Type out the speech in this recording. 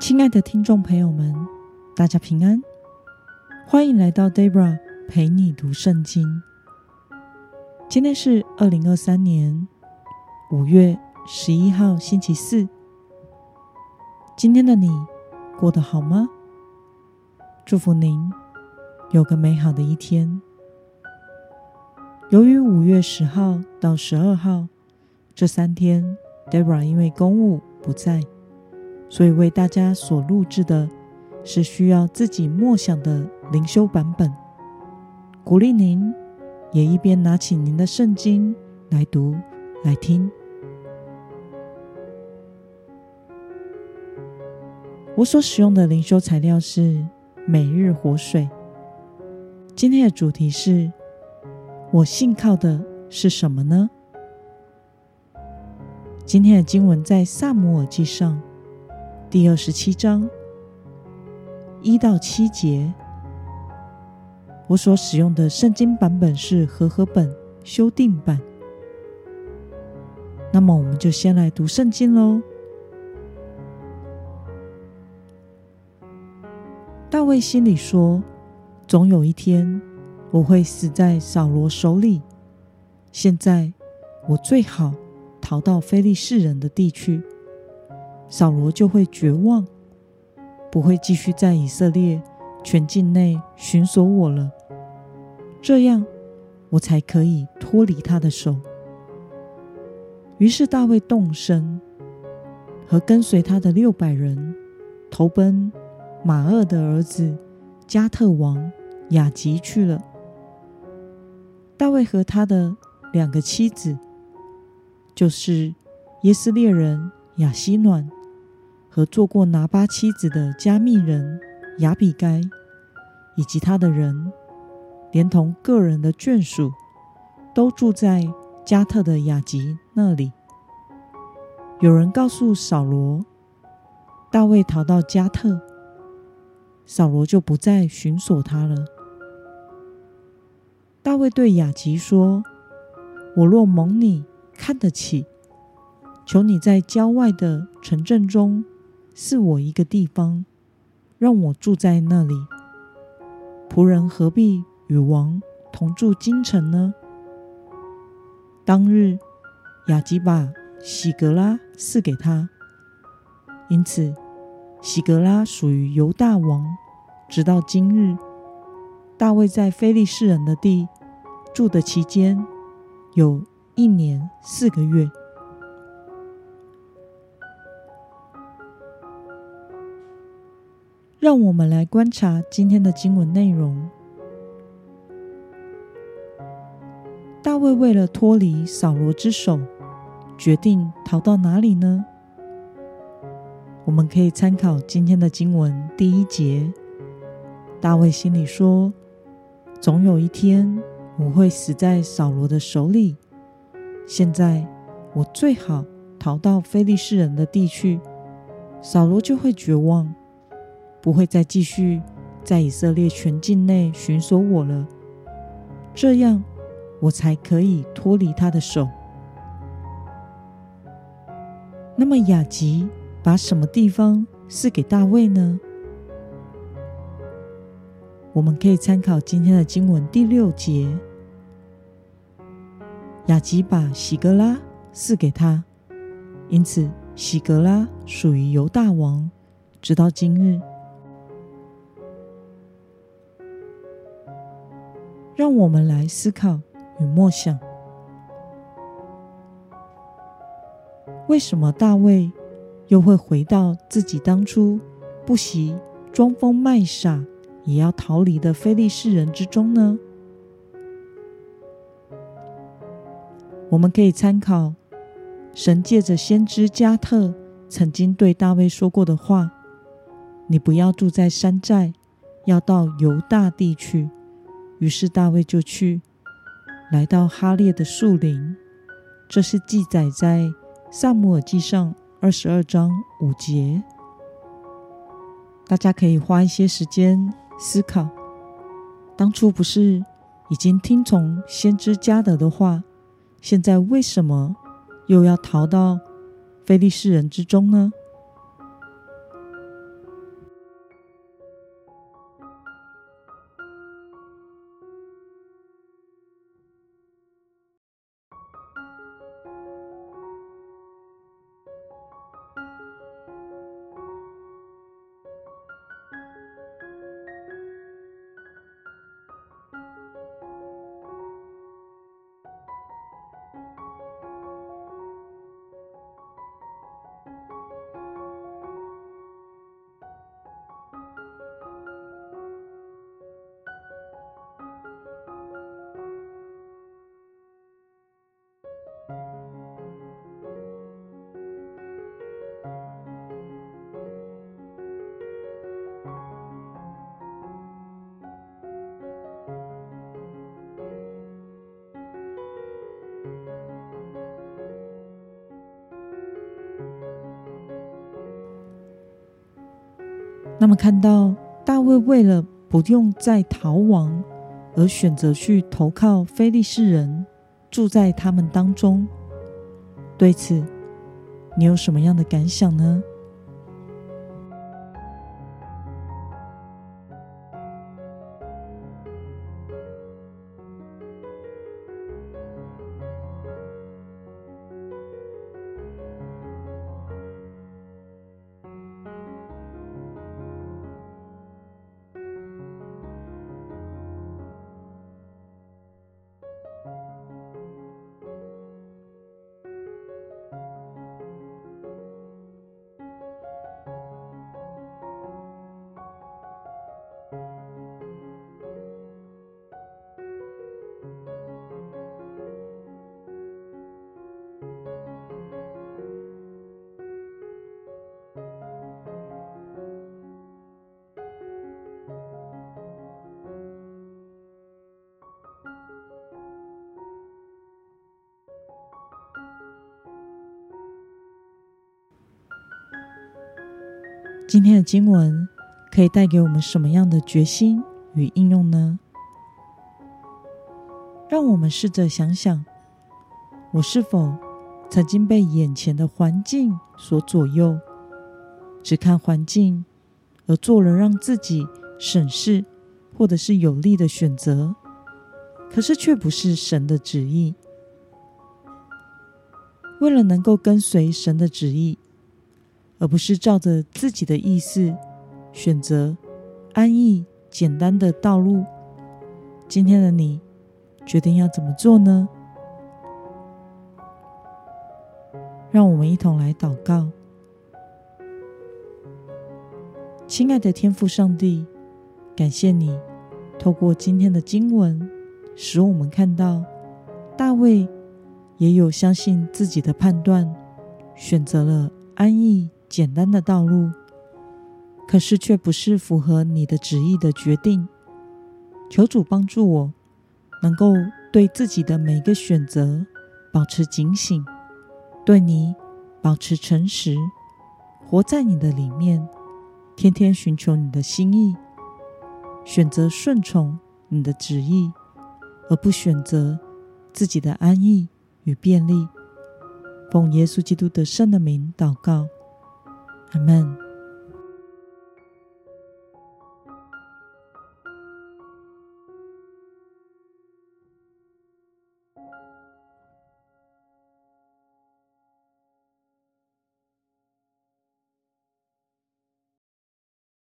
亲爱的听众朋友们，大家平安，欢迎来到 Debra 陪你读圣经。今天是二零二三年五月十一号，星期四。今天的你过得好吗？祝福您有个美好的一天。由于五月十号到十二号这三天，Debra 因为公务不在。所以为大家所录制的是需要自己默想的灵修版本，鼓励您也一边拿起您的圣经来读来听。我所使用的灵修材料是每日活水。今天的主题是：我信靠的是什么呢？今天的经文在撒母耳记上。第二十七章一到七节，我所使用的圣经版本是和合本修订版。那么，我们就先来读圣经喽。大卫心里说：“总有一天，我会死在扫罗手里。现在，我最好逃到非利士人的地去。”扫罗就会绝望，不会继续在以色列全境内寻索我了。这样，我才可以脱离他的手。于是大卫动身，和跟随他的六百人投奔马二的儿子加特王雅吉去了。大卫和他的两个妻子，就是耶斯列人雅西暖。和做过拿巴妻子的加密人雅比该，以及他的人，连同个人的眷属，都住在加特的雅吉那里。有人告诉扫罗，大卫逃到加特，扫罗就不再寻索他了。大卫对雅吉说：“我若蒙你看得起，求你在郊外的城镇中。”赐我一个地方，让我住在那里。仆人何必与王同住京城呢？当日，亚吉把喜格拉赐给他，因此喜格拉属于犹大王，直到今日。大卫在非利士人的地住的期间，有一年四个月。让我们来观察今天的经文内容。大卫为了脱离扫罗之手，决定逃到哪里呢？我们可以参考今天的经文第一节。大卫心里说：“总有一天，我会死在扫罗的手里。现在，我最好逃到非利士人的地去，扫罗就会绝望。”不会再继续在以色列全境内寻索我了，这样我才可以脱离他的手。那么亚吉把什么地方赐给大卫呢？我们可以参考今天的经文第六节，亚吉把洗革拉赐给他，因此洗革拉属于犹大王，直到今日。让我们来思考与默想：为什么大卫又会回到自己当初不惜装疯卖傻也要逃离的非利士人之中呢？我们可以参考神借着先知加特曾经对大卫说过的话：“你不要住在山寨，要到犹大地去。”于是大卫就去，来到哈列的树林。这是记载在撒母耳记上二十二章五节。大家可以花一些时间思考：当初不是已经听从先知加得的话，现在为什么又要逃到非利士人之中呢？那么，看到大卫为了不用再逃亡，而选择去投靠非利士人，住在他们当中，对此，你有什么样的感想呢？今天的经文可以带给我们什么样的决心与应用呢？让我们试着想想，我是否曾经被眼前的环境所左右，只看环境而做了让自己省事或者是有利的选择，可是却不是神的旨意。为了能够跟随神的旨意。而不是照着自己的意思选择安逸简单的道路。今天的你决定要怎么做呢？让我们一同来祷告。亲爱的天父上帝，感谢你透过今天的经文，使我们看到大卫也有相信自己的判断，选择了安逸。简单的道路，可是却不是符合你的旨意的决定。求主帮助我，能够对自己的每个选择保持警醒，对你保持诚实，活在你的里面，天天寻求你的心意，选择顺从你的旨意，而不选择自己的安逸与便利。奉耶稣基督得胜的名祷告。阿门。